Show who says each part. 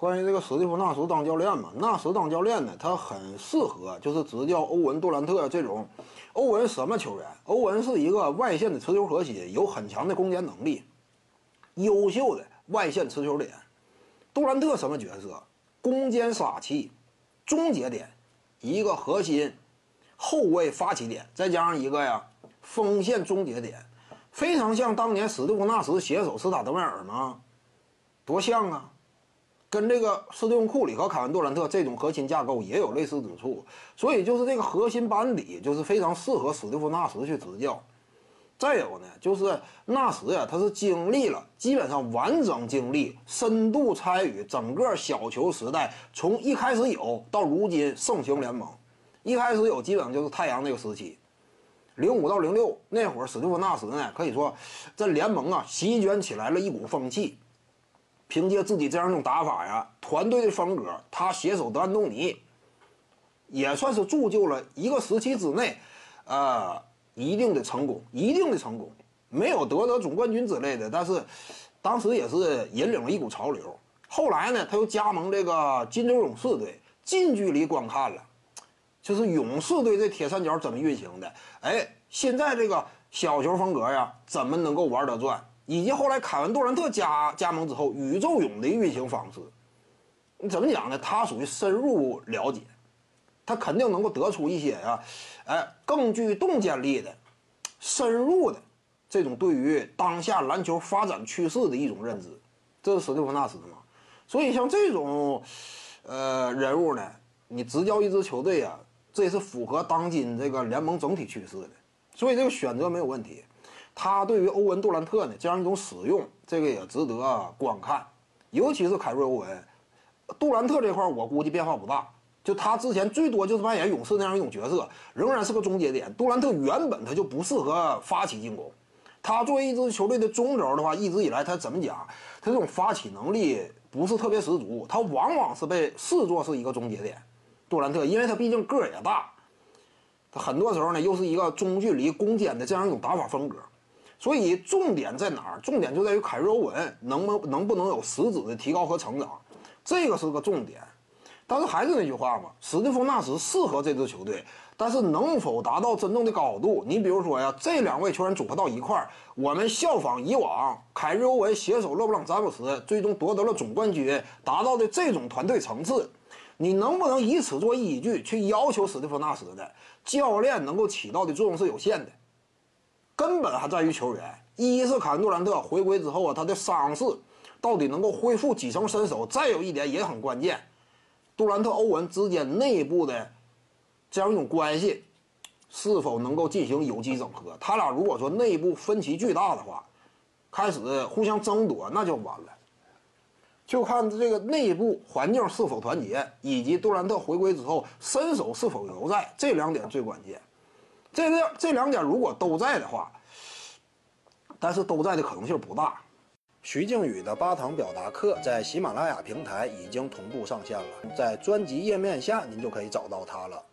Speaker 1: 关于这个史蒂夫纳什当教练嘛，纳什当教练呢，他很适合就是执教欧文杜兰特这种。欧文什么球员？欧文是一个外线的持球核心，有很强的攻坚能力，优秀的外线持球点。杜兰特什么角色？攻坚杀器，终结点，一个核心后卫发起点，再加上一个呀锋线终结点，非常像当年史蒂夫纳什携手斯塔德迈尔吗？多像啊！跟这个斯蒂芬库里和凯文杜兰特这种核心架构也有类似之处，所以就是这个核心班底就是非常适合史蒂夫纳什去执教。再有呢，就是纳什呀，他是经历了基本上完整经历、深度参与整个小球时代，从一开始有到如今盛行联盟。一开始有基本上就是太阳那个时期，零五到零六那会儿，史蒂夫纳什呢可以说这联盟啊席卷起来了一股风气。凭借自己这样一种打法呀，团队的风格，他携手德安东尼，也算是铸就了一个时期之内，呃，一定的成功，一定的成功，没有夺得总冠军之类的，但是当时也是引领了一股潮流。后来呢，他又加盟这个金州勇士队，近距离观看了，就是勇士队这铁三角怎么运行的。哎，现在这个小球风格呀，怎么能够玩得转？以及后来凯文杜兰特加加盟之后，宇宙勇的运行方式，你怎么讲呢？他属于深入了解，他肯定能够得出一些啊，哎，更具洞见力的、深入的这种对于当下篮球发展趋势的一种认知，这是史蒂芬纳斯的嘛？所以像这种呃人物呢，你执教一支球队啊，这也是符合当今这个联盟整体趋势的，所以这个选择没有问题。他对于欧文杜兰特呢这样一种使用，这个也值得观看，尤其是凯瑞欧文，杜兰特这块我估计变化不大，就他之前最多就是扮演勇士那样一种角色，仍然是个终结点。杜兰特原本他就不适合发起进攻，他作为一支球队的中轴的话，一直以来他怎么讲，他这种发起能力不是特别十足，他往往是被视作是一个终结点。杜兰特因为他毕竟个儿也大，他很多时候呢又是一个中距离攻坚的这样一种打法风格。所以重点在哪儿？重点就在于凯瑞欧文能不能不能有实质的提高和成长，这个是个重点。但是还是那句话嘛，史蒂夫纳什适合这支球队，但是能否达到真正的高度？你比如说呀，这两位球员组合到一块儿，我们效仿以往凯瑞欧文携手勒布朗詹姆斯，最终夺得了总冠军，达到的这种团队层次，你能不能以此做依据去要求史蒂夫纳什的教练能够起到的作用是有限的。根本还在于球员，一是坎杜兰特回归之后啊，他的伤势到底能够恢复几成身手？再有一点也很关键，杜兰特、欧文之间内部的这样一种关系是否能够进行有机整合？他俩如果说内部分歧巨大的话，开始互相争夺，那就完了。就看这个内部环境是否团结，以及杜兰特回归之后身手是否犹在，这两点最关键。这两这两点如果都在的话，但是都在的可能性不大。徐静宇的八堂表达课在喜马拉雅平台已经同步上线了，在专辑页面下您就可以找到它了。